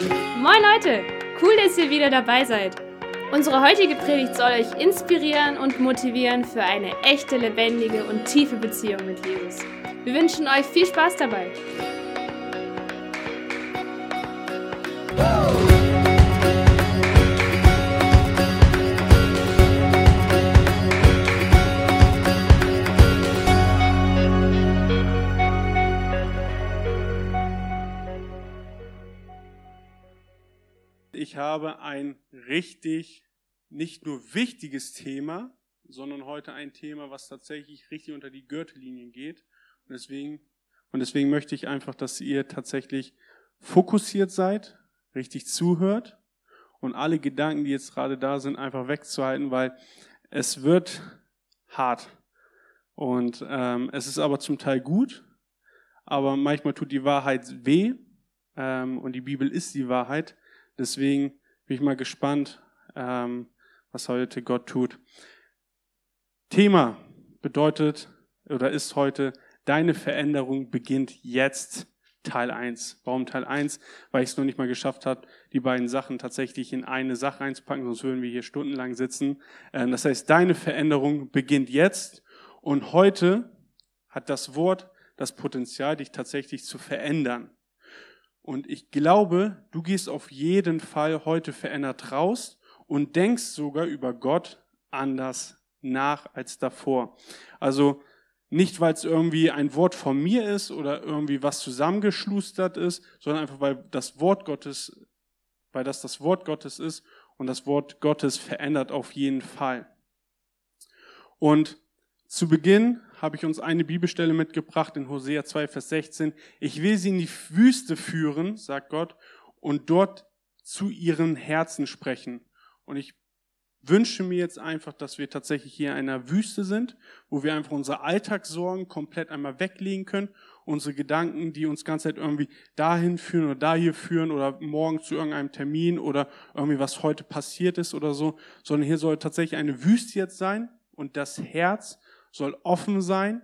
Moin Leute, cool, dass ihr wieder dabei seid. Unsere heutige Predigt soll euch inspirieren und motivieren für eine echte, lebendige und tiefe Beziehung mit Jesus. Wir wünschen euch viel Spaß dabei. Habe ein richtig, nicht nur wichtiges Thema, sondern heute ein Thema, was tatsächlich richtig unter die Gürtellinie geht. Und deswegen, und deswegen möchte ich einfach, dass ihr tatsächlich fokussiert seid, richtig zuhört und alle Gedanken, die jetzt gerade da sind, einfach wegzuhalten, weil es wird hart. Und ähm, es ist aber zum Teil gut, aber manchmal tut die Wahrheit weh ähm, und die Bibel ist die Wahrheit. Deswegen bin ich mal gespannt, ähm, was heute Gott tut. Thema bedeutet oder ist heute, deine Veränderung beginnt jetzt. Teil 1. Warum Teil 1? Weil ich es noch nicht mal geschafft habe, die beiden Sachen tatsächlich in eine Sache einzupacken, sonst würden wir hier stundenlang sitzen. Ähm, das heißt, deine Veränderung beginnt jetzt und heute hat das Wort das Potenzial, dich tatsächlich zu verändern. Und ich glaube, du gehst auf jeden Fall heute verändert raus und denkst sogar über Gott anders nach als davor. Also nicht, weil es irgendwie ein Wort von mir ist oder irgendwie was zusammengeschlustert ist, sondern einfach, weil das Wort Gottes, weil das das Wort Gottes ist und das Wort Gottes verändert auf jeden Fall. Und zu Beginn habe ich uns eine Bibelstelle mitgebracht in Hosea 2, Vers 16. Ich will sie in die Wüste führen, sagt Gott, und dort zu ihren Herzen sprechen. Und ich wünsche mir jetzt einfach, dass wir tatsächlich hier in einer Wüste sind, wo wir einfach unsere Alltagssorgen komplett einmal weglegen können, unsere Gedanken, die uns ganze Zeit irgendwie dahin führen oder dahin führen oder morgen zu irgendeinem Termin oder irgendwie was heute passiert ist oder so, sondern hier soll tatsächlich eine Wüste jetzt sein und das Herz soll offen sein.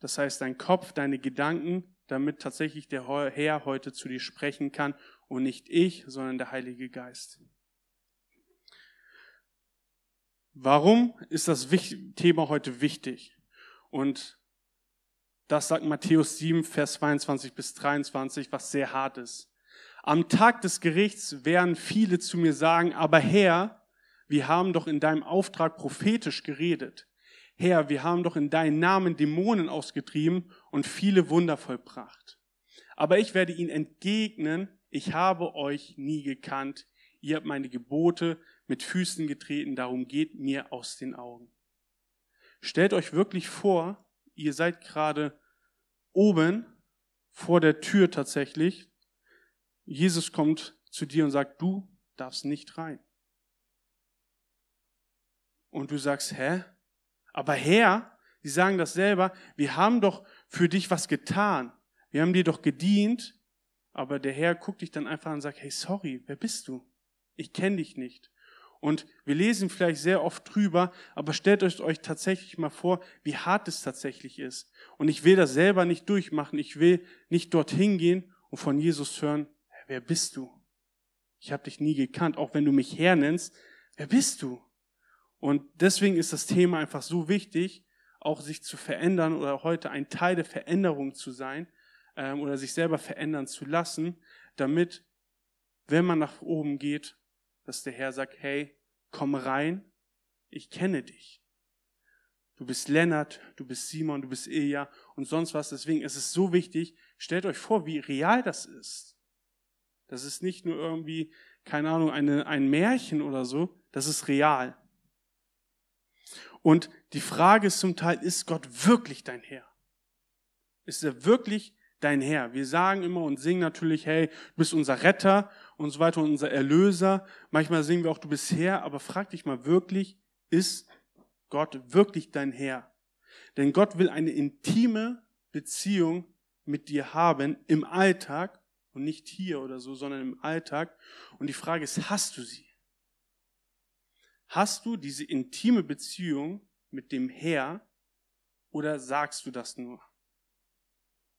Das heißt, dein Kopf, deine Gedanken, damit tatsächlich der Herr heute zu dir sprechen kann und nicht ich, sondern der Heilige Geist. Warum ist das Thema heute wichtig? Und das sagt Matthäus 7, Vers 22 bis 23, was sehr hart ist. Am Tag des Gerichts werden viele zu mir sagen, aber Herr, wir haben doch in deinem Auftrag prophetisch geredet. Herr, wir haben doch in deinem Namen Dämonen ausgetrieben und viele Wunder vollbracht. Aber ich werde ihnen entgegnen, ich habe euch nie gekannt. Ihr habt meine Gebote mit Füßen getreten, darum geht mir aus den Augen. Stellt euch wirklich vor, ihr seid gerade oben vor der Tür tatsächlich. Jesus kommt zu dir und sagt, du darfst nicht rein. Und du sagst, hä? Aber Herr, sie sagen das selber, wir haben doch für dich was getan. Wir haben dir doch gedient. Aber der Herr guckt dich dann einfach an und sagt, hey, sorry, wer bist du? Ich kenne dich nicht. Und wir lesen vielleicht sehr oft drüber, aber stellt euch, euch tatsächlich mal vor, wie hart es tatsächlich ist. Und ich will das selber nicht durchmachen. Ich will nicht dorthin gehen und von Jesus hören, wer bist du? Ich habe dich nie gekannt, auch wenn du mich hernennst. Wer bist du? Und deswegen ist das Thema einfach so wichtig, auch sich zu verändern oder heute ein Teil der Veränderung zu sein ähm, oder sich selber verändern zu lassen, damit, wenn man nach oben geht, dass der Herr sagt, hey, komm rein, ich kenne dich. Du bist Lennart, du bist Simon, du bist Ilja und sonst was. Deswegen ist es so wichtig, stellt euch vor, wie real das ist. Das ist nicht nur irgendwie, keine Ahnung, eine, ein Märchen oder so, das ist real. Und die Frage ist zum Teil, ist Gott wirklich dein Herr? Ist er wirklich dein Herr? Wir sagen immer und singen natürlich, hey, du bist unser Retter und so weiter, unser Erlöser. Manchmal singen wir auch, du bist Herr, aber frag dich mal wirklich, ist Gott wirklich dein Herr? Denn Gott will eine intime Beziehung mit dir haben im Alltag und nicht hier oder so, sondern im Alltag. Und die Frage ist, hast du sie? Hast du diese intime Beziehung mit dem Herr oder sagst du das nur?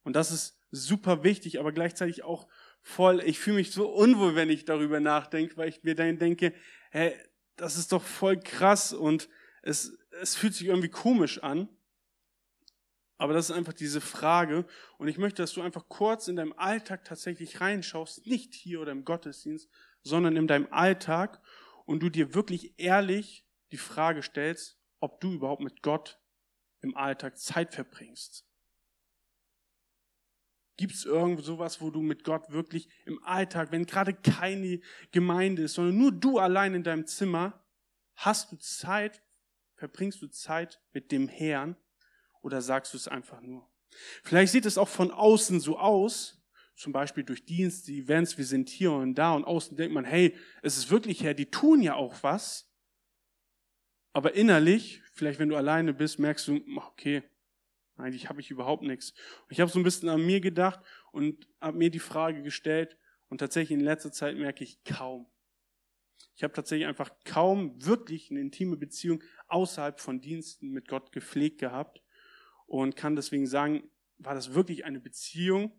Und das ist super wichtig, aber gleichzeitig auch voll, ich fühle mich so unwohl, wenn ich darüber nachdenke, weil ich mir dann denke, hey, das ist doch voll krass und es, es fühlt sich irgendwie komisch an. Aber das ist einfach diese Frage. Und ich möchte, dass du einfach kurz in deinem Alltag tatsächlich reinschaust, nicht hier oder im Gottesdienst, sondern in deinem Alltag und du dir wirklich ehrlich die Frage stellst, ob du überhaupt mit Gott im Alltag Zeit verbringst. Gibt es irgendwo sowas, wo du mit Gott wirklich im Alltag, wenn gerade keine Gemeinde ist, sondern nur du allein in deinem Zimmer, hast du Zeit, verbringst du Zeit mit dem Herrn oder sagst du es einfach nur? Vielleicht sieht es auch von außen so aus, zum Beispiel durch Dienste, Events, wir sind hier und da und außen denkt man, hey, es ist wirklich Herr, die tun ja auch was. Aber innerlich, vielleicht wenn du alleine bist, merkst du, okay, eigentlich habe ich überhaupt nichts. Und ich habe so ein bisschen an mir gedacht und habe mir die Frage gestellt und tatsächlich in letzter Zeit merke ich kaum. Ich habe tatsächlich einfach kaum wirklich eine intime Beziehung außerhalb von Diensten mit Gott gepflegt gehabt und kann deswegen sagen, war das wirklich eine Beziehung?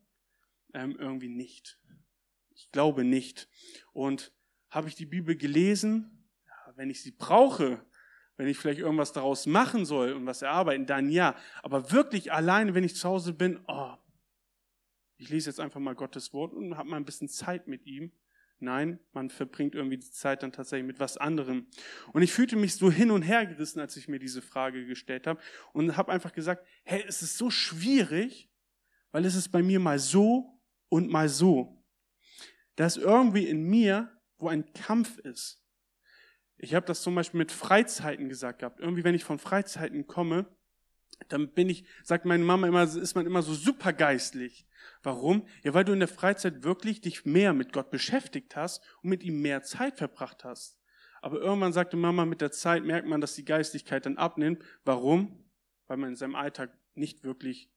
Ähm, irgendwie nicht. Ich glaube nicht. Und habe ich die Bibel gelesen? Ja, wenn ich sie brauche, wenn ich vielleicht irgendwas daraus machen soll und was erarbeiten, dann ja. Aber wirklich alleine, wenn ich zu Hause bin, oh, ich lese jetzt einfach mal Gottes Wort und habe mal ein bisschen Zeit mit ihm. Nein, man verbringt irgendwie die Zeit dann tatsächlich mit was anderem. Und ich fühlte mich so hin und her gerissen, als ich mir diese Frage gestellt habe und habe einfach gesagt, hey, es ist so schwierig, weil es ist bei mir mal so und mal so. Da ist irgendwie in mir, wo ein Kampf ist. Ich habe das zum Beispiel mit Freizeiten gesagt gehabt. Irgendwie, wenn ich von Freizeiten komme, dann bin ich, sagt meine Mama immer, ist man immer so supergeistlich. Warum? Ja, weil du in der Freizeit wirklich dich mehr mit Gott beschäftigt hast und mit ihm mehr Zeit verbracht hast. Aber irgendwann sagte Mama, mit der Zeit merkt man, dass die Geistigkeit dann abnimmt. Warum? Weil man in seinem Alltag nicht wirklich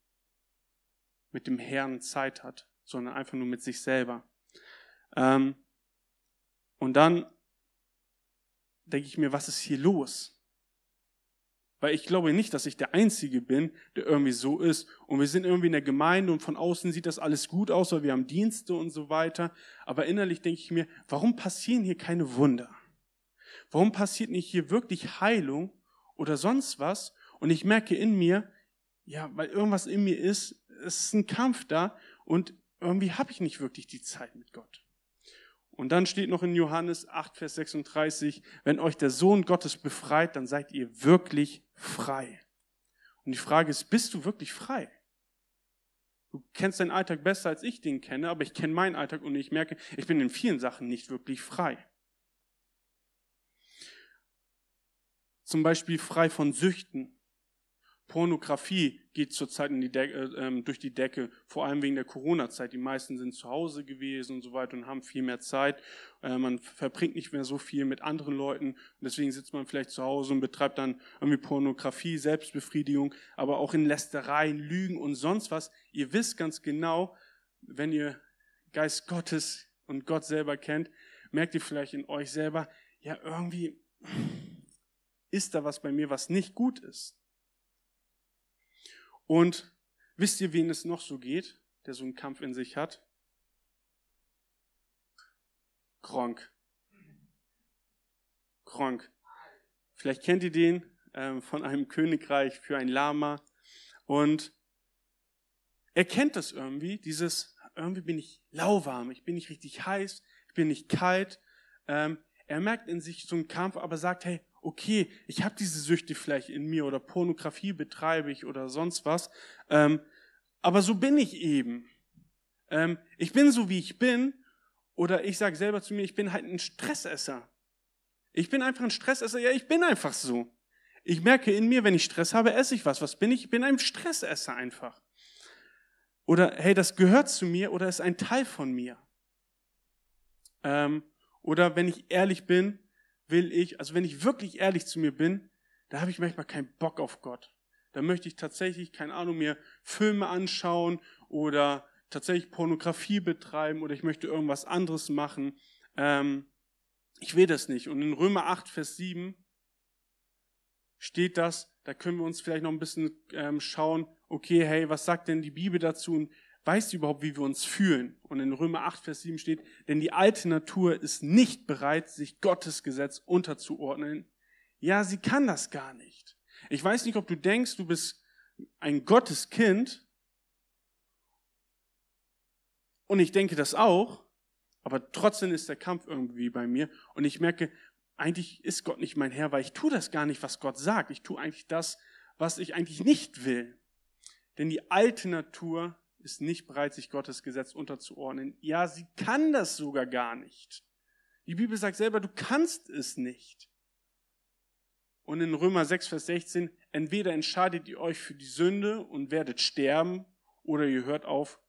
mit dem Herrn Zeit hat, sondern einfach nur mit sich selber. Ähm, und dann denke ich mir, was ist hier los? Weil ich glaube nicht, dass ich der Einzige bin, der irgendwie so ist. Und wir sind irgendwie in der Gemeinde und von außen sieht das alles gut aus, weil wir haben Dienste und so weiter. Aber innerlich denke ich mir, warum passieren hier keine Wunder? Warum passiert nicht hier wirklich Heilung oder sonst was? Und ich merke in mir, ja, weil irgendwas in mir ist, es ist ein Kampf da und irgendwie habe ich nicht wirklich die Zeit mit Gott. Und dann steht noch in Johannes 8, Vers 36, wenn euch der Sohn Gottes befreit, dann seid ihr wirklich frei. Und die Frage ist, bist du wirklich frei? Du kennst deinen Alltag besser als ich den kenne, aber ich kenne meinen Alltag und ich merke, ich bin in vielen Sachen nicht wirklich frei. Zum Beispiel frei von Süchten, Pornografie geht zurzeit die äh, ähm, durch die Decke, vor allem wegen der Corona-Zeit. Die meisten sind zu Hause gewesen und so weiter und haben viel mehr Zeit. Äh, man verbringt nicht mehr so viel mit anderen Leuten und deswegen sitzt man vielleicht zu Hause und betreibt dann irgendwie Pornografie, Selbstbefriedigung, aber auch in Lästereien, Lügen und sonst was. Ihr wisst ganz genau, wenn ihr Geist Gottes und Gott selber kennt, merkt ihr vielleicht in euch selber, ja irgendwie ist da was bei mir, was nicht gut ist. Und wisst ihr, wen es noch so geht, der so einen Kampf in sich hat? Gronk. Gronk. Vielleicht kennt ihr den äh, von einem Königreich für ein Lama. Und er kennt das irgendwie, dieses, irgendwie bin ich lauwarm, ich bin nicht richtig heiß, ich bin nicht kalt. Ähm, er merkt in sich so einen Kampf, aber sagt, hey, okay, ich habe diese Süchte vielleicht in mir oder Pornografie betreibe ich oder sonst was, ähm, aber so bin ich eben. Ähm, ich bin so, wie ich bin, oder ich sage selber zu mir, ich bin halt ein Stressesser. Ich bin einfach ein Stressesser, ja, ich bin einfach so. Ich merke in mir, wenn ich Stress habe, esse ich was. Was bin ich? Ich bin ein Stressesser einfach. Oder hey, das gehört zu mir oder ist ein Teil von mir. Ähm, oder wenn ich ehrlich bin, will ich, also wenn ich wirklich ehrlich zu mir bin, da habe ich manchmal keinen Bock auf Gott. Da möchte ich tatsächlich, keine Ahnung, mir Filme anschauen oder tatsächlich Pornografie betreiben oder ich möchte irgendwas anderes machen. Ähm, ich will das nicht. Und in Römer 8, Vers 7 steht das, da können wir uns vielleicht noch ein bisschen ähm, schauen, okay, hey, was sagt denn die Bibel dazu? Und weißt du überhaupt, wie wir uns fühlen? Und in Römer 8, Vers 7 steht, denn die alte Natur ist nicht bereit, sich Gottes Gesetz unterzuordnen. Ja, sie kann das gar nicht. Ich weiß nicht, ob du denkst, du bist ein Gotteskind. Und ich denke das auch. Aber trotzdem ist der Kampf irgendwie bei mir. Und ich merke, eigentlich ist Gott nicht mein Herr, weil ich tue das gar nicht, was Gott sagt. Ich tue eigentlich das, was ich eigentlich nicht will. Denn die alte Natur ist nicht bereit, sich Gottes Gesetz unterzuordnen. Ja, sie kann das sogar gar nicht. Die Bibel sagt selber, du kannst es nicht. Und in Römer 6, Vers 16, entweder entscheidet ihr euch für die Sünde und werdet sterben, oder ihr hört auf,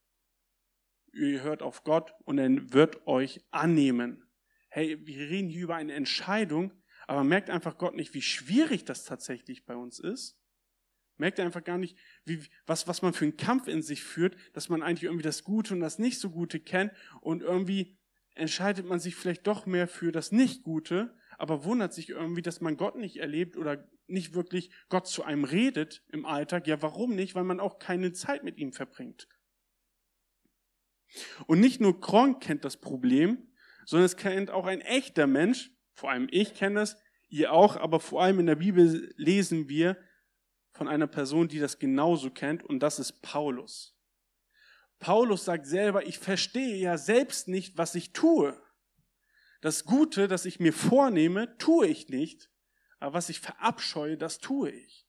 ihr hört auf Gott und er wird euch annehmen. Hey, wir reden hier über eine Entscheidung, aber merkt einfach Gott nicht, wie schwierig das tatsächlich bei uns ist? Merkt er einfach gar nicht, wie, was, was man für einen Kampf in sich führt, dass man eigentlich irgendwie das Gute und das Nicht-so-Gute kennt und irgendwie entscheidet man sich vielleicht doch mehr für das Nicht-Gute, aber wundert sich irgendwie, dass man Gott nicht erlebt oder nicht wirklich Gott zu einem redet im Alltag. Ja, warum nicht? Weil man auch keine Zeit mit ihm verbringt. Und nicht nur Kronk kennt das Problem, sondern es kennt auch ein echter Mensch, vor allem ich kenne es, ihr auch, aber vor allem in der Bibel lesen wir, von einer Person, die das genauso kennt, und das ist Paulus. Paulus sagt selber, ich verstehe ja selbst nicht, was ich tue. Das Gute, das ich mir vornehme, tue ich nicht, aber was ich verabscheue, das tue ich.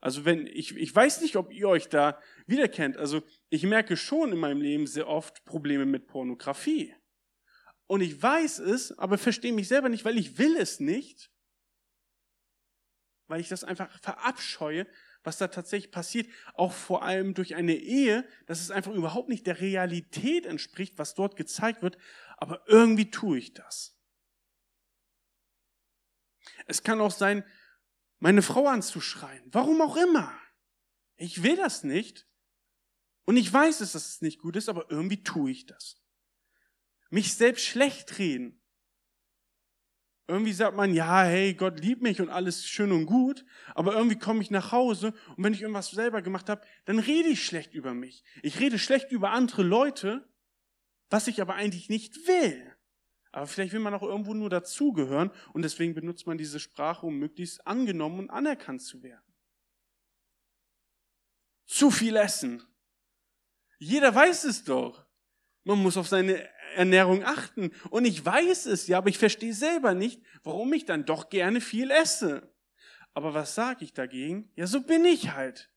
Also wenn ich, ich weiß nicht, ob ihr euch da wiederkennt. Also ich merke schon in meinem Leben sehr oft Probleme mit Pornografie. Und ich weiß es, aber verstehe mich selber nicht, weil ich will es nicht weil ich das einfach verabscheue, was da tatsächlich passiert, auch vor allem durch eine Ehe, dass es einfach überhaupt nicht der Realität entspricht, was dort gezeigt wird, aber irgendwie tue ich das. Es kann auch sein, meine Frau anzuschreien, warum auch immer. Ich will das nicht und ich weiß es, dass es nicht gut ist, aber irgendwie tue ich das. Mich selbst schlecht reden, irgendwie sagt man, ja, hey, Gott liebt mich und alles schön und gut, aber irgendwie komme ich nach Hause und wenn ich irgendwas selber gemacht habe, dann rede ich schlecht über mich. Ich rede schlecht über andere Leute, was ich aber eigentlich nicht will. Aber vielleicht will man auch irgendwo nur dazugehören und deswegen benutzt man diese Sprache, um möglichst angenommen und anerkannt zu werden. Zu viel essen. Jeder weiß es doch. Man muss auf seine Ernährung achten. Und ich weiß es ja, aber ich verstehe selber nicht, warum ich dann doch gerne viel esse. Aber was sage ich dagegen? Ja, so bin ich halt.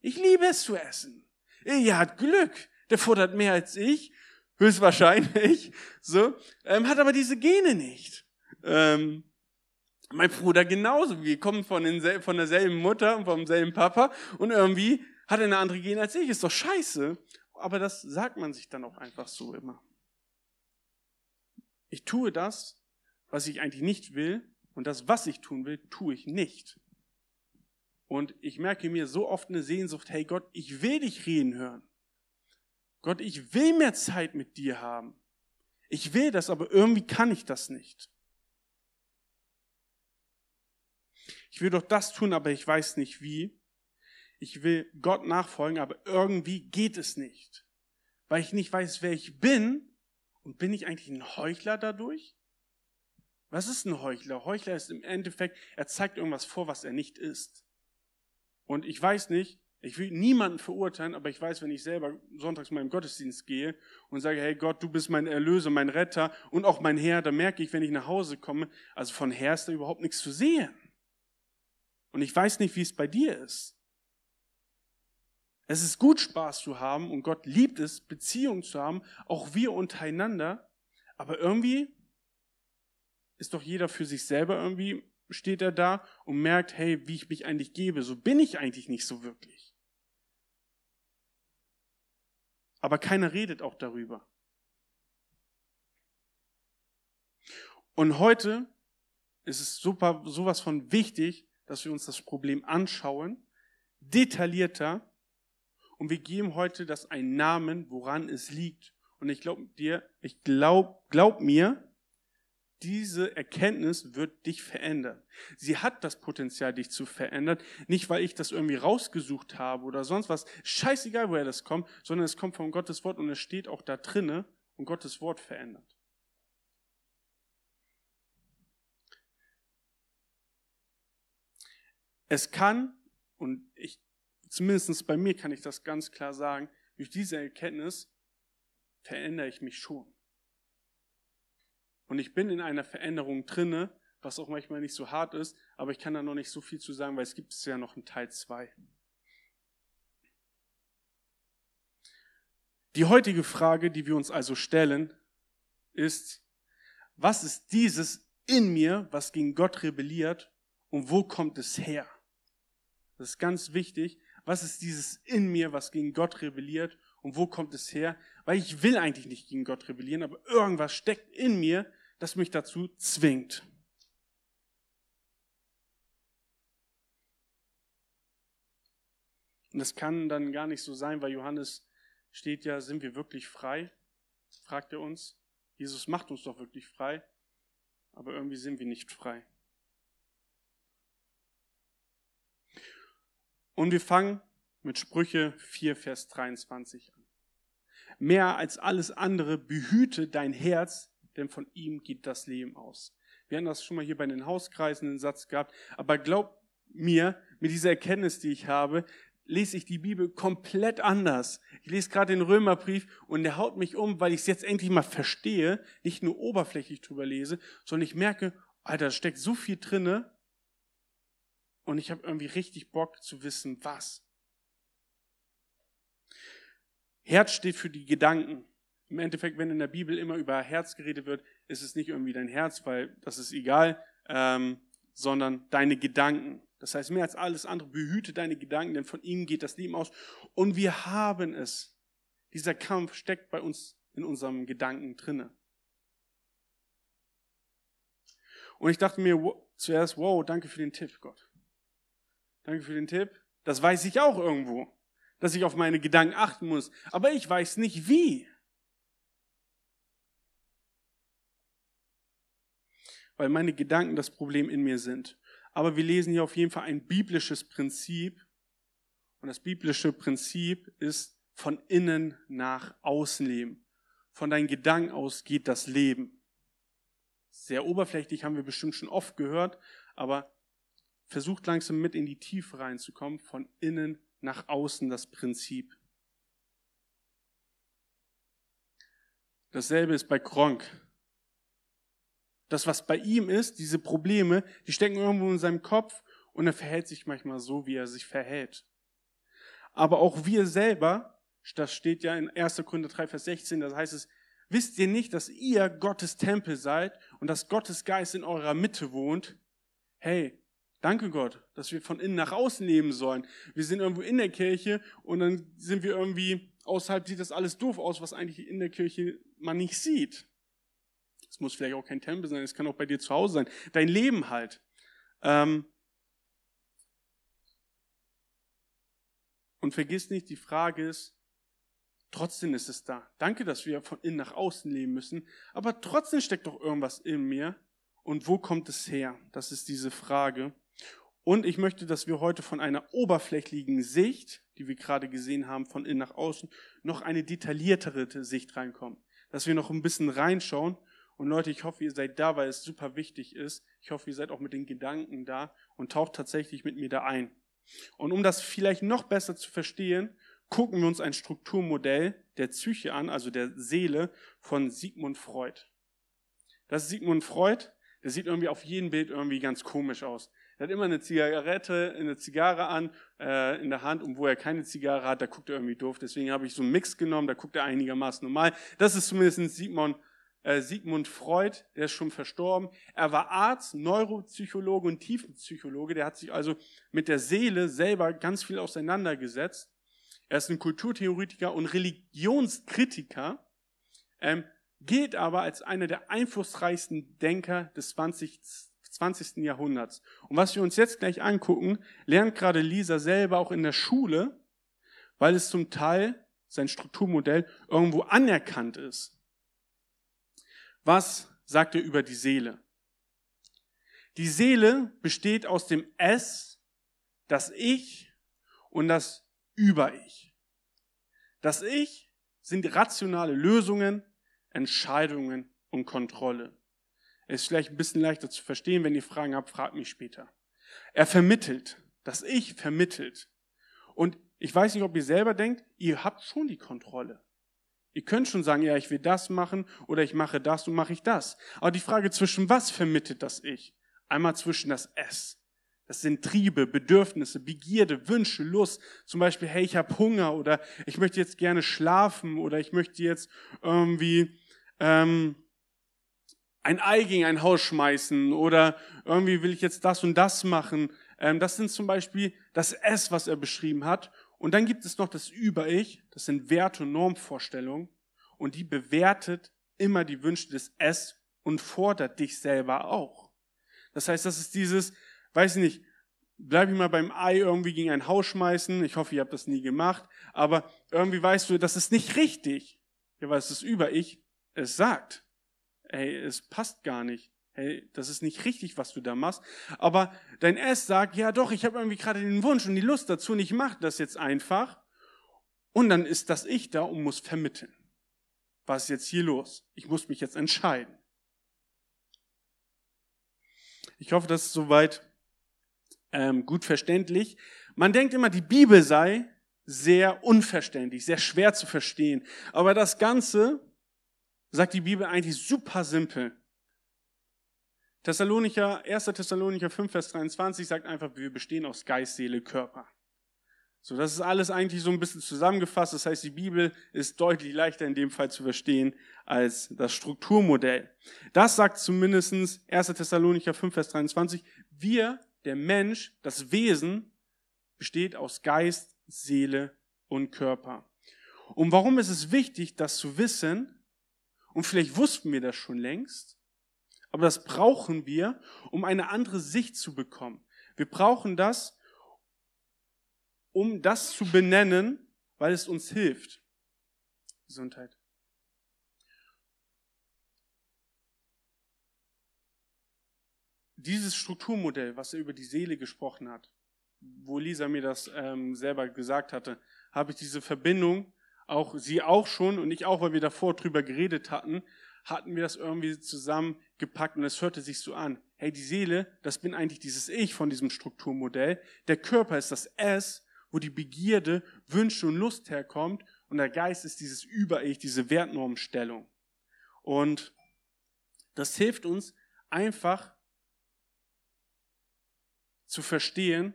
Ich liebe es zu essen. Er hat Glück. Der futtert mehr als ich, höchstwahrscheinlich. So, ähm, hat aber diese Gene nicht. Ähm, mein Bruder genauso. Wir kommen von, den, von derselben Mutter und vom selben Papa und irgendwie hat er eine andere Gene als ich. Ist doch scheiße. Aber das sagt man sich dann auch einfach so immer. Ich tue das, was ich eigentlich nicht will, und das, was ich tun will, tue ich nicht. Und ich merke mir so oft eine Sehnsucht, hey Gott, ich will dich reden hören. Gott, ich will mehr Zeit mit dir haben. Ich will das, aber irgendwie kann ich das nicht. Ich will doch das tun, aber ich weiß nicht wie. Ich will Gott nachfolgen, aber irgendwie geht es nicht. Weil ich nicht weiß, wer ich bin und bin ich eigentlich ein Heuchler dadurch? Was ist ein Heuchler? Heuchler ist im Endeffekt, er zeigt irgendwas vor, was er nicht ist. Und ich weiß nicht, ich will niemanden verurteilen, aber ich weiß, wenn ich selber sonntags mal im Gottesdienst gehe und sage, hey Gott, du bist mein Erlöser, mein Retter und auch mein Herr, da merke ich, wenn ich nach Hause komme, also von Herr ist da überhaupt nichts zu sehen. Und ich weiß nicht, wie es bei dir ist. Es ist gut, Spaß zu haben und Gott liebt es, Beziehungen zu haben, auch wir untereinander. Aber irgendwie ist doch jeder für sich selber irgendwie, steht er da und merkt, hey, wie ich mich eigentlich gebe. So bin ich eigentlich nicht so wirklich. Aber keiner redet auch darüber. Und heute ist es super, sowas von wichtig, dass wir uns das Problem anschauen, detaillierter und wir geben heute das einen Namen, woran es liegt. Und ich glaube dir, ich glaub, glaub mir, diese Erkenntnis wird dich verändern. Sie hat das Potenzial, dich zu verändern. Nicht, weil ich das irgendwie rausgesucht habe oder sonst was. Scheißegal, woher das kommt, sondern es kommt von Gottes Wort und es steht auch da drinne und Gottes Wort verändert. Es kann, und ich, zumindest bei mir kann ich das ganz klar sagen, durch diese Erkenntnis verändere ich mich schon. Und ich bin in einer Veränderung drinne, was auch manchmal nicht so hart ist, aber ich kann da noch nicht so viel zu sagen, weil es gibt ja noch einen Teil 2. Die heutige Frage, die wir uns also stellen, ist, was ist dieses in mir, was gegen Gott rebelliert und wo kommt es her? Das ist ganz wichtig. Was ist dieses in mir, was gegen Gott rebelliert und wo kommt es her? Weil ich will eigentlich nicht gegen Gott rebellieren, aber irgendwas steckt in mir, das mich dazu zwingt. Und das kann dann gar nicht so sein, weil Johannes steht ja, sind wir wirklich frei? Fragt er uns. Jesus macht uns doch wirklich frei, aber irgendwie sind wir nicht frei. Und wir fangen mit Sprüche 4, Vers 23 an. Mehr als alles andere behüte dein Herz, denn von ihm geht das Leben aus. Wir haben das schon mal hier bei den Hauskreisen den Satz gehabt, aber glaub mir, mit dieser Erkenntnis, die ich habe, lese ich die Bibel komplett anders. Ich lese gerade den Römerbrief und der haut mich um, weil ich es jetzt endlich mal verstehe, nicht nur oberflächlich drüber lese, sondern ich merke, Alter, da steckt so viel drinne und ich habe irgendwie richtig Bock zu wissen, was. Herz steht für die Gedanken im Endeffekt, wenn in der Bibel immer über Herz geredet wird, ist es nicht irgendwie dein Herz, weil das ist egal, ähm, sondern deine Gedanken. Das heißt, mehr als alles andere, behüte deine Gedanken, denn von ihnen geht das Leben aus. Und wir haben es. Dieser Kampf steckt bei uns in unserem Gedanken drinne. Und ich dachte mir wow, zuerst, wow, danke für den Tipp, Gott. Danke für den Tipp. Das weiß ich auch irgendwo, dass ich auf meine Gedanken achten muss. Aber ich weiß nicht wie. weil meine Gedanken das Problem in mir sind. Aber wir lesen hier auf jeden Fall ein biblisches Prinzip. Und das biblische Prinzip ist von innen nach außen leben. Von deinen Gedanken aus geht das Leben. Sehr oberflächlich haben wir bestimmt schon oft gehört, aber versucht langsam mit in die Tiefe reinzukommen. Von innen nach außen das Prinzip. Dasselbe ist bei Kronk. Das, was bei ihm ist, diese Probleme, die stecken irgendwo in seinem Kopf und er verhält sich manchmal so, wie er sich verhält. Aber auch wir selber, das steht ja in 1. Korinther 3, Vers 16, das heißt es, wisst ihr nicht, dass ihr Gottes Tempel seid und dass Gottes Geist in eurer Mitte wohnt? Hey, danke Gott, dass wir von innen nach außen leben sollen. Wir sind irgendwo in der Kirche und dann sind wir irgendwie, außerhalb sieht das alles doof aus, was eigentlich in der Kirche man nicht sieht. Es muss vielleicht auch kein Tempel sein, es kann auch bei dir zu Hause sein. Dein Leben halt. Ähm und vergiss nicht, die Frage ist, trotzdem ist es da. Danke, dass wir von innen nach außen leben müssen, aber trotzdem steckt doch irgendwas in mir. Und wo kommt es her? Das ist diese Frage. Und ich möchte, dass wir heute von einer oberflächlichen Sicht, die wir gerade gesehen haben, von innen nach außen, noch eine detailliertere Sicht reinkommen. Dass wir noch ein bisschen reinschauen und Leute, ich hoffe, ihr seid da, weil es super wichtig ist. Ich hoffe, ihr seid auch mit den Gedanken da und taucht tatsächlich mit mir da ein. Und um das vielleicht noch besser zu verstehen, gucken wir uns ein Strukturmodell der Psyche an, also der Seele von Sigmund Freud. Das ist Sigmund Freud, der sieht irgendwie auf jedem Bild irgendwie ganz komisch aus. Er hat immer eine Zigarette, eine Zigarre an äh, in der Hand und wo er keine Zigarre hat, da guckt er irgendwie doof. Deswegen habe ich so einen Mix genommen, da guckt er einigermaßen normal. Das ist zumindest Sigmund äh, Sigmund Freud, der ist schon verstorben. Er war Arzt, Neuropsychologe und Tiefenpsychologe. Der hat sich also mit der Seele selber ganz viel auseinandergesetzt. Er ist ein Kulturtheoretiker und Religionskritiker, ähm, gilt aber als einer der einflussreichsten Denker des 20. 20. Jahrhunderts. Und was wir uns jetzt gleich angucken, lernt gerade Lisa selber auch in der Schule, weil es zum Teil sein Strukturmodell irgendwo anerkannt ist. Was sagt er über die Seele. Die Seele besteht aus dem Es, das Ich und das Über-Ich. Das Ich sind rationale Lösungen, Entscheidungen und Kontrolle. Ist vielleicht ein bisschen leichter zu verstehen, wenn ihr Fragen habt, fragt mich später. Er vermittelt, das Ich vermittelt. Und ich weiß nicht, ob ihr selber denkt, ihr habt schon die Kontrolle. Ihr könnt schon sagen, ja, ich will das machen oder ich mache das und mache ich das. Aber die Frage, zwischen was vermittelt das Ich? Einmal zwischen das Es. Das sind Triebe, Bedürfnisse, Begierde, Wünsche, Lust. Zum Beispiel, hey, ich habe Hunger oder ich möchte jetzt gerne schlafen oder ich möchte jetzt irgendwie ähm, ein Ei gegen ein Haus schmeißen oder irgendwie will ich jetzt das und das machen. Ähm, das sind zum Beispiel das Es, was er beschrieben hat. Und dann gibt es noch das Über-Ich, das sind Werte und Normvorstellungen. Und die bewertet immer die Wünsche des Es und fordert dich selber auch. Das heißt, das ist dieses, weiß ich nicht, bleib ich mal beim Ei irgendwie gegen ein Haus schmeißen. Ich hoffe, ihr habt das nie gemacht. Aber irgendwie weißt du, das ist nicht richtig. Ja, weil es das Über-Ich es sagt. Ey, es passt gar nicht hey, das ist nicht richtig, was du da machst. Aber dein S sagt, ja doch, ich habe irgendwie gerade den Wunsch und die Lust dazu und ich mache das jetzt einfach. Und dann ist das Ich da und muss vermitteln. Was ist jetzt hier los? Ich muss mich jetzt entscheiden. Ich hoffe, das ist soweit ähm, gut verständlich. Man denkt immer, die Bibel sei sehr unverständlich, sehr schwer zu verstehen. Aber das Ganze sagt die Bibel eigentlich super simpel. Thessalonicher, 1. Thessalonicher 5, Vers 23 sagt einfach, wir bestehen aus Geist, Seele, Körper. So, das ist alles eigentlich so ein bisschen zusammengefasst. Das heißt, die Bibel ist deutlich leichter in dem Fall zu verstehen als das Strukturmodell. Das sagt zumindestens 1. Thessalonicher 5, Vers 23. Wir, der Mensch, das Wesen, besteht aus Geist, Seele und Körper. Und warum ist es wichtig, das zu wissen? Und vielleicht wussten wir das schon längst. Aber das brauchen wir, um eine andere Sicht zu bekommen. Wir brauchen das, um das zu benennen, weil es uns hilft. Gesundheit. Dieses Strukturmodell, was er über die Seele gesprochen hat, wo Lisa mir das ähm, selber gesagt hatte, habe ich diese Verbindung, auch sie auch schon und ich auch, weil wir davor drüber geredet hatten, hatten wir das irgendwie zusammengepackt und es hörte sich so an. Hey, die Seele, das bin eigentlich dieses Ich von diesem Strukturmodell. Der Körper ist das S, wo die Begierde, Wünsche und Lust herkommt und der Geist ist dieses Über-Ich, diese Wertnormstellung. Und das hilft uns einfach zu verstehen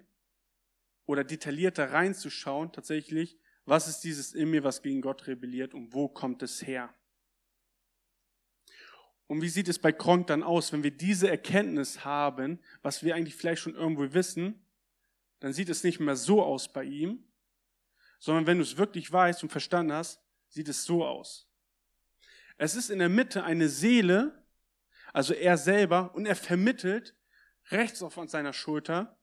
oder detaillierter reinzuschauen, tatsächlich, was ist dieses in mir, was gegen Gott rebelliert und wo kommt es her? Und wie sieht es bei Kronk dann aus, wenn wir diese Erkenntnis haben, was wir eigentlich vielleicht schon irgendwo wissen, dann sieht es nicht mehr so aus bei ihm, sondern wenn du es wirklich weißt und verstanden hast, sieht es so aus. Es ist in der Mitte eine Seele, also er selber, und er vermittelt, rechts auf seiner Schulter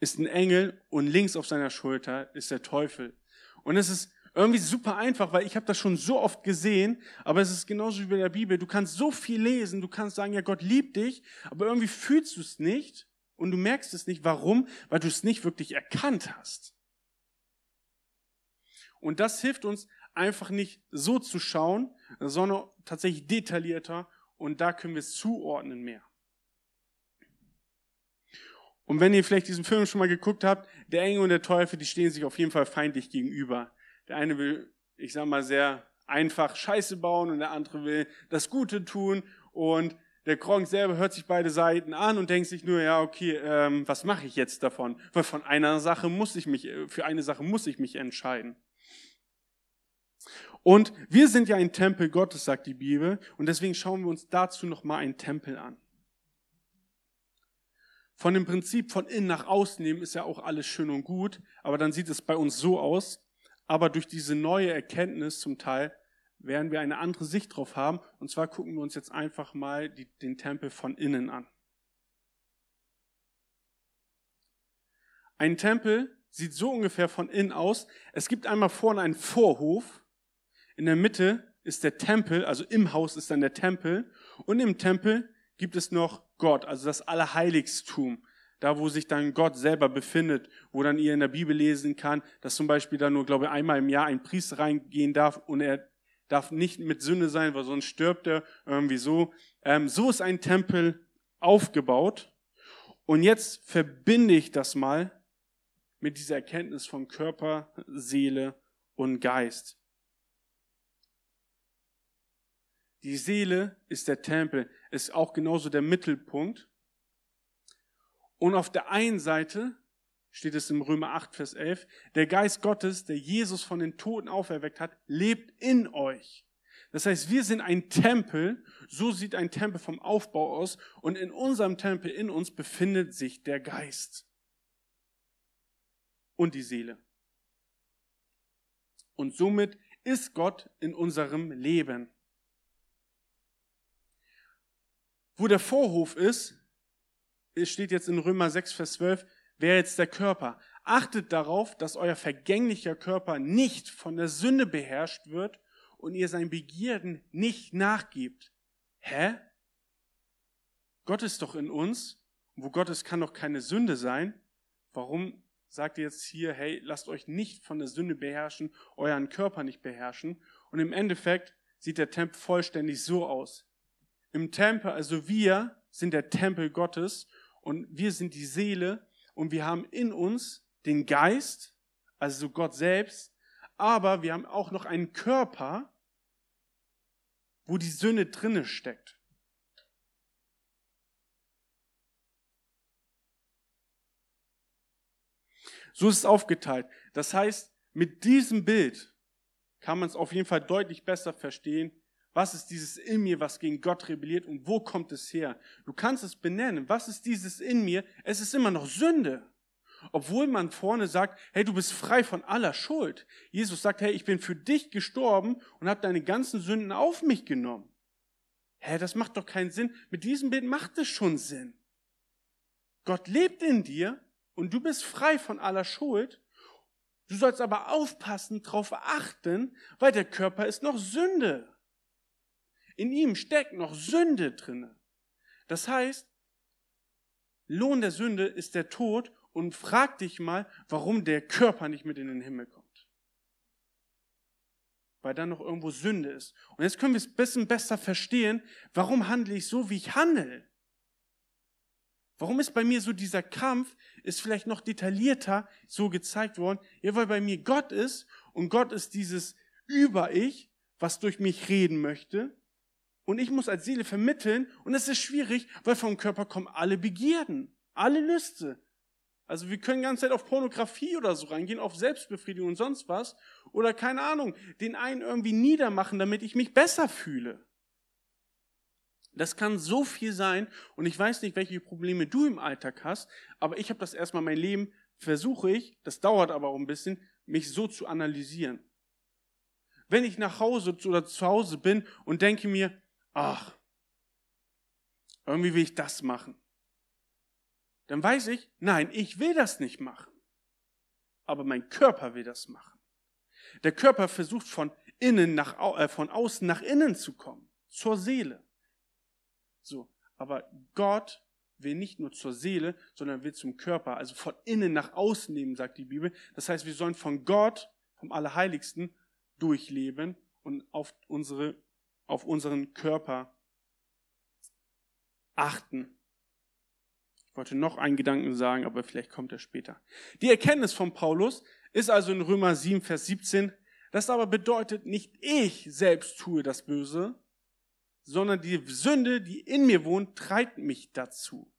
ist ein Engel und links auf seiner Schulter ist der Teufel. Und es ist irgendwie super einfach, weil ich habe das schon so oft gesehen, aber es ist genauso wie bei der Bibel. Du kannst so viel lesen, du kannst sagen, ja, Gott liebt dich, aber irgendwie fühlst du es nicht und du merkst es nicht. Warum? Weil du es nicht wirklich erkannt hast. Und das hilft uns einfach nicht so zu schauen, sondern tatsächlich detaillierter und da können wir es zuordnen mehr. Und wenn ihr vielleicht diesen Film schon mal geguckt habt, der Engel und der Teufel, die stehen sich auf jeden Fall feindlich gegenüber. Der eine will, ich sag mal, sehr einfach Scheiße bauen und der andere will das Gute tun und der Kronk selber hört sich beide Seiten an und denkt sich nur, ja, okay, ähm, was mache ich jetzt davon? Weil von einer Sache muss ich mich, für eine Sache muss ich mich entscheiden. Und wir sind ja ein Tempel Gottes, sagt die Bibel, und deswegen schauen wir uns dazu nochmal einen Tempel an. Von dem Prinzip von innen nach außen nehmen ist ja auch alles schön und gut, aber dann sieht es bei uns so aus, aber durch diese neue Erkenntnis zum Teil werden wir eine andere Sicht drauf haben. Und zwar gucken wir uns jetzt einfach mal die, den Tempel von innen an. Ein Tempel sieht so ungefähr von innen aus. Es gibt einmal vorne einen Vorhof. In der Mitte ist der Tempel, also im Haus ist dann der Tempel und im Tempel gibt es noch Gott, also das Allerheiligstum, da wo sich dann Gott selber befindet, wo dann ihr in der Bibel lesen kann, dass zum Beispiel da nur, glaube ich, einmal im Jahr ein Priester reingehen darf und er darf nicht mit Sünde sein, weil sonst stirbt er irgendwie so. Ähm, so ist ein Tempel aufgebaut. Und jetzt verbinde ich das mal mit dieser Erkenntnis von Körper, Seele und Geist. Die Seele ist der Tempel, ist auch genauso der Mittelpunkt. Und auf der einen Seite steht es im Römer 8, Vers 11, der Geist Gottes, der Jesus von den Toten auferweckt hat, lebt in euch. Das heißt, wir sind ein Tempel, so sieht ein Tempel vom Aufbau aus, und in unserem Tempel, in uns befindet sich der Geist und die Seele. Und somit ist Gott in unserem Leben. Wo der Vorhof ist, es steht jetzt in Römer 6, Vers 12, wäre jetzt der Körper. Achtet darauf, dass euer vergänglicher Körper nicht von der Sünde beherrscht wird und ihr seinen Begierden nicht nachgibt. Hä? Gott ist doch in uns. Wo Gott ist, kann doch keine Sünde sein. Warum sagt ihr jetzt hier, hey, lasst euch nicht von der Sünde beherrschen, euren Körper nicht beherrschen? Und im Endeffekt sieht der Tempel vollständig so aus. Im Tempel, also wir sind der Tempel Gottes und wir sind die Seele und wir haben in uns den Geist, also Gott selbst, aber wir haben auch noch einen Körper, wo die Sünde drinne steckt. So ist es aufgeteilt. Das heißt, mit diesem Bild kann man es auf jeden Fall deutlich besser verstehen, was ist dieses in mir, was gegen Gott rebelliert und wo kommt es her? Du kannst es benennen. Was ist dieses in mir? Es ist immer noch Sünde. Obwohl man vorne sagt, hey, du bist frei von aller Schuld. Jesus sagt, hey, ich bin für dich gestorben und habe deine ganzen Sünden auf mich genommen. Hä, das macht doch keinen Sinn. Mit diesem Bild macht es schon Sinn. Gott lebt in dir und du bist frei von aller Schuld. Du sollst aber aufpassen, darauf achten, weil der Körper ist noch Sünde. In ihm steckt noch Sünde drinne. Das heißt, Lohn der Sünde ist der Tod und frag dich mal, warum der Körper nicht mit in den Himmel kommt. Weil da noch irgendwo Sünde ist. Und jetzt können wir es ein bisschen besser verstehen, warum handle ich so, wie ich handle. Warum ist bei mir so dieser Kampf, ist vielleicht noch detaillierter so gezeigt worden? Ja, weil bei mir Gott ist und Gott ist dieses Über-Ich, was durch mich reden möchte. Und ich muss als Seele vermitteln und es ist schwierig, weil vom Körper kommen alle Begierden, alle Lüste. Also wir können ganz Zeit auf Pornografie oder so reingehen, auf Selbstbefriedigung und sonst was. Oder keine Ahnung, den einen irgendwie niedermachen, damit ich mich besser fühle. Das kann so viel sein und ich weiß nicht, welche Probleme du im Alltag hast, aber ich habe das erstmal mein Leben, versuche ich, das dauert aber auch ein bisschen, mich so zu analysieren. Wenn ich nach Hause oder zu Hause bin und denke mir, ach, irgendwie will ich das machen. Dann weiß ich, nein, ich will das nicht machen. Aber mein Körper will das machen. Der Körper versucht von innen nach, äh, von außen nach innen zu kommen. Zur Seele. So. Aber Gott will nicht nur zur Seele, sondern will zum Körper, also von innen nach außen nehmen, sagt die Bibel. Das heißt, wir sollen von Gott, vom Allerheiligsten, durchleben und auf unsere auf unseren Körper achten. Ich wollte noch einen Gedanken sagen, aber vielleicht kommt er später. Die Erkenntnis von Paulus ist also in Römer 7, Vers 17. Das aber bedeutet, nicht ich selbst tue das Böse, sondern die Sünde, die in mir wohnt, treibt mich dazu.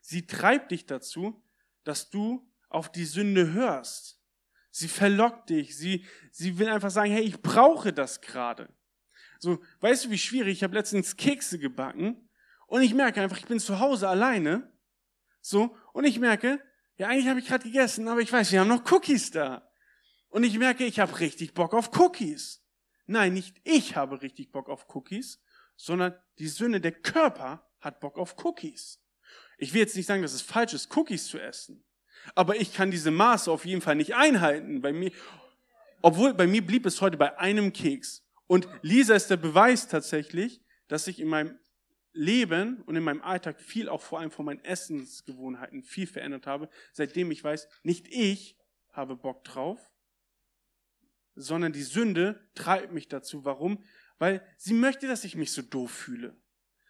Sie treibt dich dazu, dass du auf die Sünde hörst. Sie verlockt dich. Sie, sie will einfach sagen, hey, ich brauche das gerade. So, weißt du, wie schwierig? Ich habe letztens Kekse gebacken und ich merke einfach, ich bin zu Hause alleine. So, und ich merke, ja, eigentlich habe ich gerade gegessen, aber ich weiß, wir haben noch Cookies da. Und ich merke, ich habe richtig Bock auf Cookies. Nein, nicht ich habe richtig Bock auf Cookies, sondern die Sünde, der Körper hat Bock auf Cookies. Ich will jetzt nicht sagen, dass es falsch ist, Cookies zu essen. Aber ich kann diese Maße auf jeden Fall nicht einhalten. Bei mir, obwohl bei mir blieb es heute bei einem Keks. Und Lisa ist der Beweis tatsächlich, dass sich in meinem Leben und in meinem Alltag viel auch vor allem von meinen Essensgewohnheiten viel verändert habe, seitdem ich weiß, nicht ich habe Bock drauf, sondern die Sünde treibt mich dazu. Warum? Weil sie möchte, dass ich mich so doof fühle.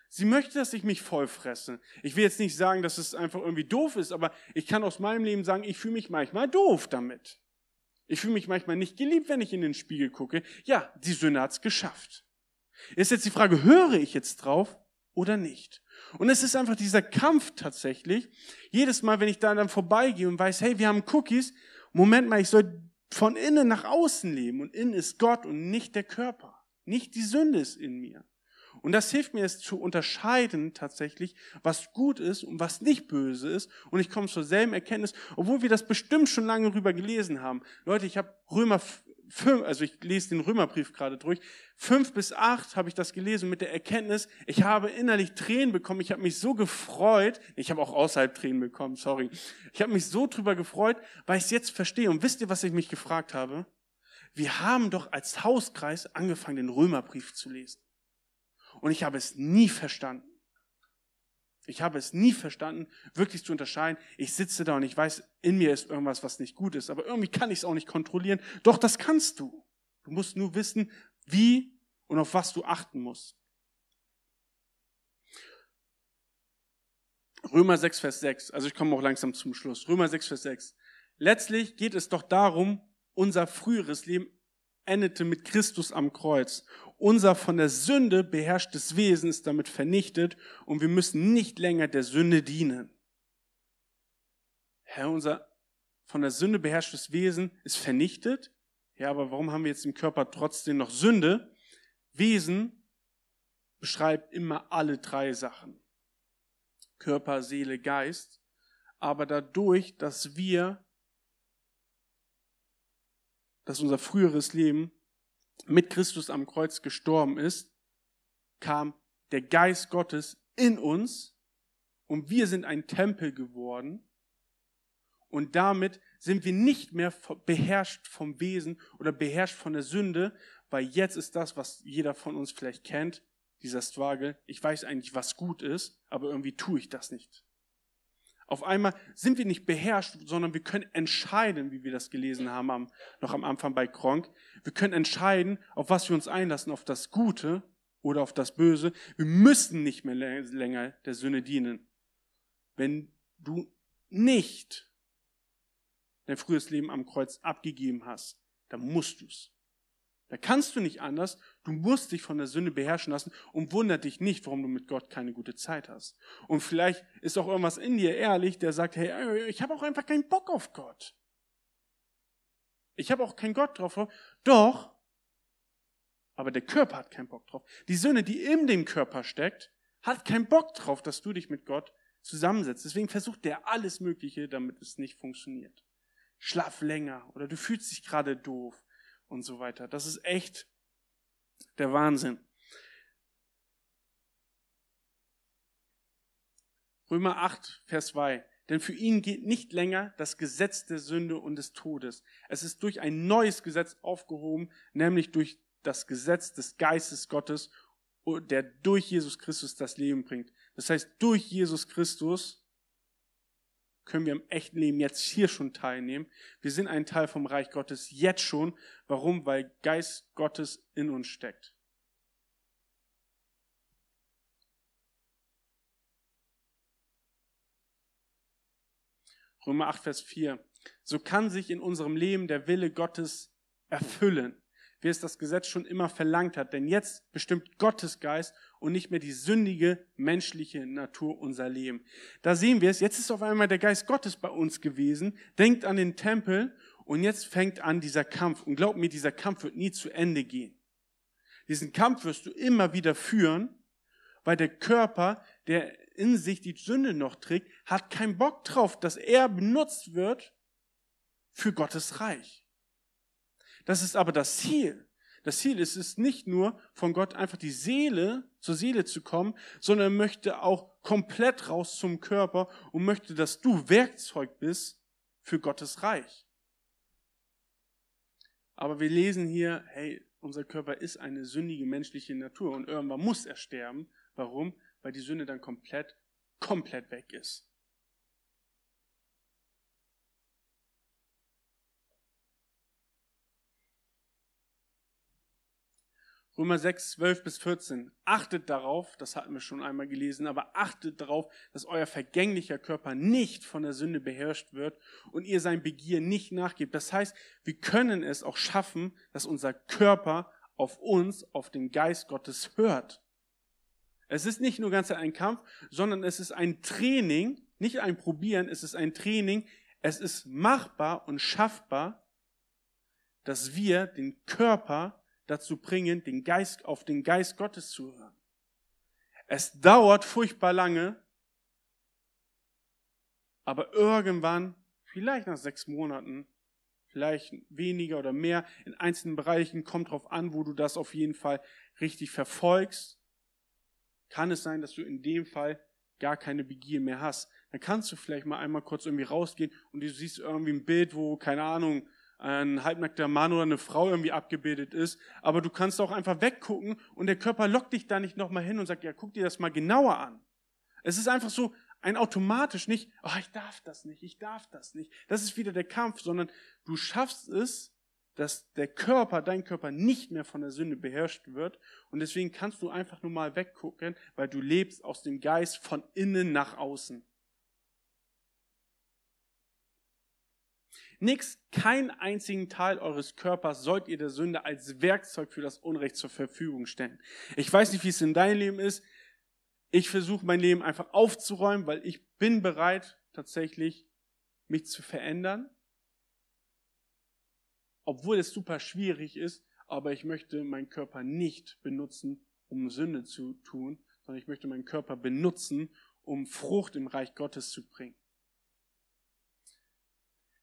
Sie möchte, dass ich mich voll fresse. Ich will jetzt nicht sagen, dass es einfach irgendwie doof ist, aber ich kann aus meinem Leben sagen, ich fühle mich manchmal doof damit. Ich fühle mich manchmal nicht geliebt, wenn ich in den Spiegel gucke. Ja, die Sünde hat's geschafft. Ist jetzt die Frage, höre ich jetzt drauf oder nicht? Und es ist einfach dieser Kampf tatsächlich. Jedes Mal, wenn ich da dann vorbeigehe und weiß, hey, wir haben Cookies, Moment mal, ich soll von innen nach außen leben und innen ist Gott und nicht der Körper. Nicht die Sünde ist in mir. Und das hilft mir es zu unterscheiden tatsächlich, was gut ist und was nicht böse ist. Und ich komme zur selben Erkenntnis, obwohl wir das bestimmt schon lange rüber gelesen haben. Leute, ich habe Römer 5, also ich lese den Römerbrief gerade durch, fünf bis acht habe ich das gelesen mit der Erkenntnis, ich habe innerlich Tränen bekommen, ich habe mich so gefreut, ich habe auch außerhalb Tränen bekommen, sorry. Ich habe mich so drüber gefreut, weil ich es jetzt verstehe. Und wisst ihr, was ich mich gefragt habe? Wir haben doch als Hauskreis angefangen, den Römerbrief zu lesen. Und ich habe es nie verstanden. Ich habe es nie verstanden, wirklich zu unterscheiden. Ich sitze da und ich weiß, in mir ist irgendwas, was nicht gut ist. Aber irgendwie kann ich es auch nicht kontrollieren. Doch, das kannst du. Du musst nur wissen, wie und auf was du achten musst. Römer 6, Vers 6. Also ich komme auch langsam zum Schluss. Römer 6, Vers 6. Letztlich geht es doch darum, unser früheres Leben endete mit Christus am Kreuz. Unser von der Sünde beherrschtes Wesen ist damit vernichtet und wir müssen nicht länger der Sünde dienen. Herr, unser von der Sünde beherrschtes Wesen ist vernichtet. Ja, aber warum haben wir jetzt im Körper trotzdem noch Sünde? Wesen beschreibt immer alle drei Sachen. Körper, Seele, Geist. Aber dadurch, dass wir dass unser früheres Leben mit Christus am Kreuz gestorben ist, kam der Geist Gottes in uns und wir sind ein Tempel geworden und damit sind wir nicht mehr beherrscht vom Wesen oder beherrscht von der Sünde, weil jetzt ist das, was jeder von uns vielleicht kennt, dieser Struggle. Ich weiß eigentlich, was gut ist, aber irgendwie tue ich das nicht. Auf einmal sind wir nicht beherrscht, sondern wir können entscheiden, wie wir das gelesen haben am, noch am Anfang bei Kronk. Wir können entscheiden, auf was wir uns einlassen, auf das Gute oder auf das Böse. Wir müssen nicht mehr länger der Sünde dienen. Wenn du nicht dein frühes Leben am Kreuz abgegeben hast, dann musst du's. Da kannst du nicht anders. Du musst dich von der Sünde beherrschen lassen und wundert dich nicht, warum du mit Gott keine gute Zeit hast. Und vielleicht ist auch irgendwas in dir ehrlich, der sagt, hey, ich habe auch einfach keinen Bock auf Gott. Ich habe auch keinen Gott drauf. Doch, aber der Körper hat keinen Bock drauf. Die Sünde, die in dem Körper steckt, hat keinen Bock drauf, dass du dich mit Gott zusammensetzt. Deswegen versucht der alles Mögliche, damit es nicht funktioniert. Schlaf länger oder du fühlst dich gerade doof und so weiter. Das ist echt der Wahnsinn. Römer 8, Vers 2. Denn für ihn geht nicht länger das Gesetz der Sünde und des Todes. Es ist durch ein neues Gesetz aufgehoben, nämlich durch das Gesetz des Geistes Gottes, der durch Jesus Christus das Leben bringt. Das heißt, durch Jesus Christus können wir im echten Leben jetzt hier schon teilnehmen. Wir sind ein Teil vom Reich Gottes jetzt schon. Warum? Weil Geist Gottes in uns steckt. Römer 8, Vers 4. So kann sich in unserem Leben der Wille Gottes erfüllen wie es das Gesetz schon immer verlangt hat. Denn jetzt bestimmt Gottes Geist und nicht mehr die sündige menschliche Natur unser Leben. Da sehen wir es, jetzt ist auf einmal der Geist Gottes bei uns gewesen, denkt an den Tempel und jetzt fängt an dieser Kampf. Und glaub mir, dieser Kampf wird nie zu Ende gehen. Diesen Kampf wirst du immer wieder führen, weil der Körper, der in sich die Sünde noch trägt, hat keinen Bock drauf, dass er benutzt wird für Gottes Reich. Das ist aber das Ziel. Das Ziel ist es nicht nur, von Gott einfach die Seele, zur Seele zu kommen, sondern er möchte auch komplett raus zum Körper und möchte, dass du Werkzeug bist für Gottes Reich. Aber wir lesen hier, hey, unser Körper ist eine sündige menschliche Natur und irgendwann muss er sterben. Warum? Weil die Sünde dann komplett, komplett weg ist. Römer 6, 12 bis 14. Achtet darauf, das hatten wir schon einmal gelesen, aber achtet darauf, dass euer vergänglicher Körper nicht von der Sünde beherrscht wird und ihr sein Begier nicht nachgebt. Das heißt, wir können es auch schaffen, dass unser Körper auf uns, auf den Geist Gottes hört. Es ist nicht nur ganz ein Kampf, sondern es ist ein Training, nicht ein Probieren, es ist ein Training. Es ist machbar und schaffbar, dass wir den Körper dazu bringen, den Geist, auf den Geist Gottes zu hören. Es dauert furchtbar lange, aber irgendwann, vielleicht nach sechs Monaten, vielleicht weniger oder mehr, in einzelnen Bereichen, kommt drauf an, wo du das auf jeden Fall richtig verfolgst, kann es sein, dass du in dem Fall gar keine Begier mehr hast. Dann kannst du vielleicht mal einmal kurz irgendwie rausgehen und du siehst irgendwie ein Bild, wo, keine Ahnung, ein halbnackter Mann oder eine Frau irgendwie abgebildet ist, aber du kannst auch einfach weggucken und der Körper lockt dich da nicht nochmal hin und sagt, ja, guck dir das mal genauer an. Es ist einfach so ein automatisch nicht, oh, ich darf das nicht, ich darf das nicht. Das ist wieder der Kampf, sondern du schaffst es, dass der Körper, dein Körper nicht mehr von der Sünde beherrscht wird. Und deswegen kannst du einfach nur mal weggucken, weil du lebst aus dem Geist von innen nach außen. Nix, keinen einzigen Teil eures Körpers sollt ihr der Sünde als Werkzeug für das Unrecht zur Verfügung stellen. Ich weiß nicht, wie es in deinem Leben ist. Ich versuche mein Leben einfach aufzuräumen, weil ich bin bereit, tatsächlich mich zu verändern. Obwohl es super schwierig ist, aber ich möchte meinen Körper nicht benutzen, um Sünde zu tun, sondern ich möchte meinen Körper benutzen, um Frucht im Reich Gottes zu bringen.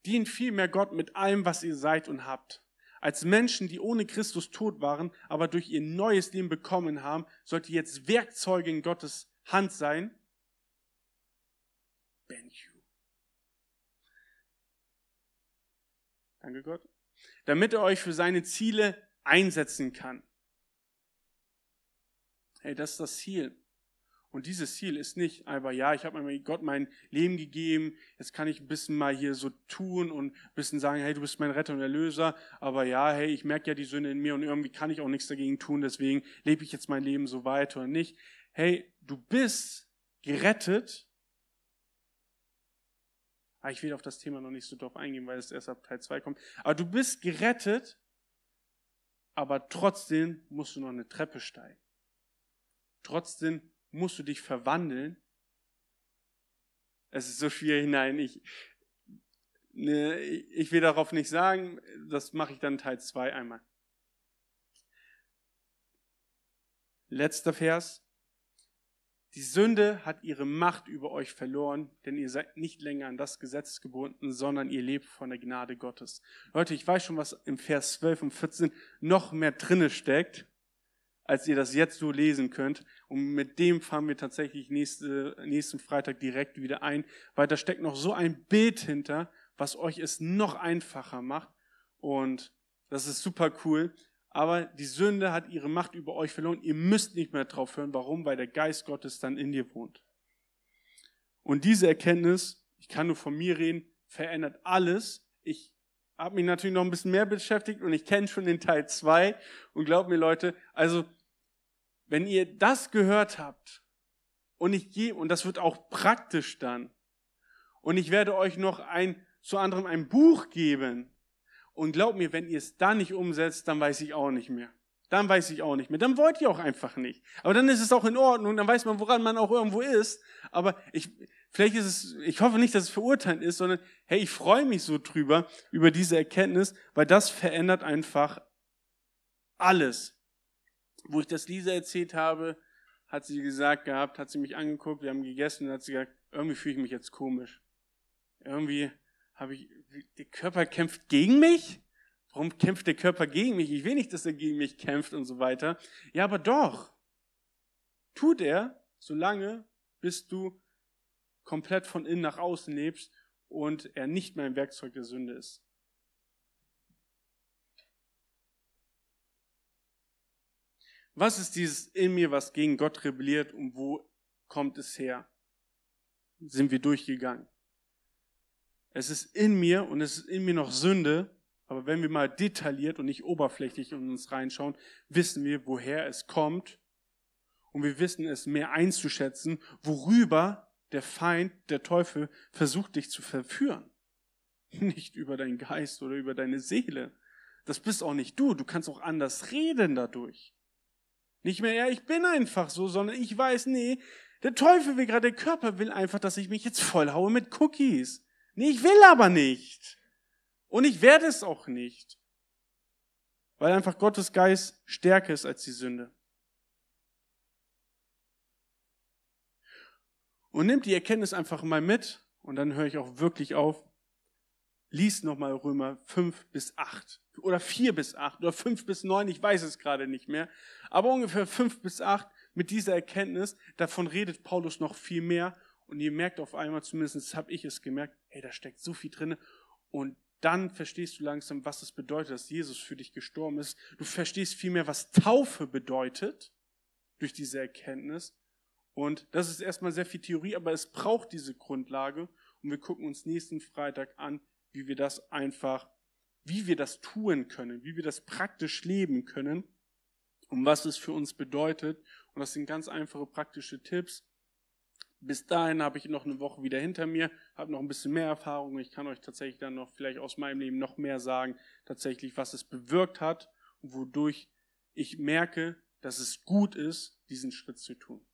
Dient vielmehr Gott mit allem, was ihr seid und habt. Als Menschen, die ohne Christus tot waren, aber durch ihr neues Leben bekommen haben, sollt ihr jetzt Werkzeuge in Gottes Hand sein. Benju. Danke Gott. Damit er euch für seine Ziele einsetzen kann. Hey, das ist das Ziel. Und dieses Ziel ist nicht einfach, ja, ich habe Gott mein Leben gegeben, jetzt kann ich ein bisschen mal hier so tun und ein bisschen sagen, hey, du bist mein Retter und Erlöser, aber ja, hey, ich merke ja die Sünde in mir und irgendwie kann ich auch nichts dagegen tun, deswegen lebe ich jetzt mein Leben so weiter oder nicht. Hey, du bist gerettet. Ah, ich will auf das Thema noch nicht so drauf eingehen, weil es erst ab Teil 2 kommt. Aber du bist gerettet, aber trotzdem musst du noch eine Treppe steigen. Trotzdem musst du dich verwandeln. Es ist so schwierig, nein, ich, ne, ich will darauf nicht sagen, das mache ich dann Teil 2 einmal. Letzter Vers. Die Sünde hat ihre Macht über euch verloren, denn ihr seid nicht länger an das Gesetz gebunden, sondern ihr lebt von der Gnade Gottes. Leute, ich weiß schon, was im Vers 12 und 14 noch mehr drinne steckt als ihr das jetzt so lesen könnt. Und mit dem fahren wir tatsächlich nächste, nächsten Freitag direkt wieder ein, weil da steckt noch so ein Bild hinter, was euch es noch einfacher macht. Und das ist super cool. Aber die Sünde hat ihre Macht über euch verloren. Ihr müsst nicht mehr drauf hören. Warum? Weil der Geist Gottes dann in dir wohnt. Und diese Erkenntnis, ich kann nur von mir reden, verändert alles. Ich habe mich natürlich noch ein bisschen mehr beschäftigt und ich kenne schon den Teil zwei und glaubt mir Leute, also wenn ihr das gehört habt und ich gehe, und das wird auch praktisch dann, und ich werde euch noch ein, zu anderem ein Buch geben, und glaubt mir, wenn ihr es da nicht umsetzt, dann weiß ich auch nicht mehr. Dann weiß ich auch nicht mehr. Dann wollt ihr auch einfach nicht. Aber dann ist es auch in Ordnung, dann weiß man, woran man auch irgendwo ist. Aber ich, vielleicht ist es, ich hoffe nicht, dass es verurteilt ist, sondern hey, ich freue mich so drüber, über diese Erkenntnis, weil das verändert einfach alles. Wo ich das Lisa erzählt habe, hat sie gesagt gehabt, hat sie mich angeguckt, wir haben gegessen und hat sie gesagt, irgendwie fühle ich mich jetzt komisch. Irgendwie habe ich, der Körper kämpft gegen mich? Warum kämpft der Körper gegen mich? Ich will nicht, dass er gegen mich kämpft und so weiter. Ja, aber doch. Tut er, solange, bis du komplett von innen nach außen lebst und er nicht mehr ein Werkzeug der Sünde ist. Was ist dieses in mir, was gegen Gott rebelliert und wo kommt es her? Sind wir durchgegangen. Es ist in mir und es ist in mir noch Sünde, aber wenn wir mal detailliert und nicht oberflächlich in uns reinschauen, wissen wir, woher es kommt und wir wissen es mehr einzuschätzen, worüber der Feind, der Teufel, versucht dich zu verführen. Nicht über deinen Geist oder über deine Seele. Das bist auch nicht du. Du kannst auch anders reden dadurch. Nicht mehr, ja, ich bin einfach so, sondern ich weiß, nee, der Teufel will gerade, der Körper will einfach, dass ich mich jetzt vollhaue mit Cookies. Nee, ich will aber nicht. Und ich werde es auch nicht. Weil einfach Gottes Geist stärker ist als die Sünde. Und nimmt die Erkenntnis einfach mal mit und dann höre ich auch wirklich auf. Lies nochmal Römer 5 bis 8 oder 4 bis 8 oder 5 bis 9, ich weiß es gerade nicht mehr, aber ungefähr 5 bis 8 mit dieser Erkenntnis, davon redet Paulus noch viel mehr und ihr merkt auf einmal, zumindest habe ich es gemerkt, hey, da steckt so viel drin und dann verstehst du langsam, was es bedeutet, dass Jesus für dich gestorben ist. Du verstehst vielmehr, was Taufe bedeutet durch diese Erkenntnis und das ist erstmal sehr viel Theorie, aber es braucht diese Grundlage. Und wir gucken uns nächsten Freitag an, wie wir das einfach, wie wir das tun können, wie wir das praktisch leben können und was es für uns bedeutet. Und das sind ganz einfache praktische Tipps. Bis dahin habe ich noch eine Woche wieder hinter mir, habe noch ein bisschen mehr Erfahrung. Ich kann euch tatsächlich dann noch vielleicht aus meinem Leben noch mehr sagen, tatsächlich, was es bewirkt hat und wodurch ich merke, dass es gut ist, diesen Schritt zu tun.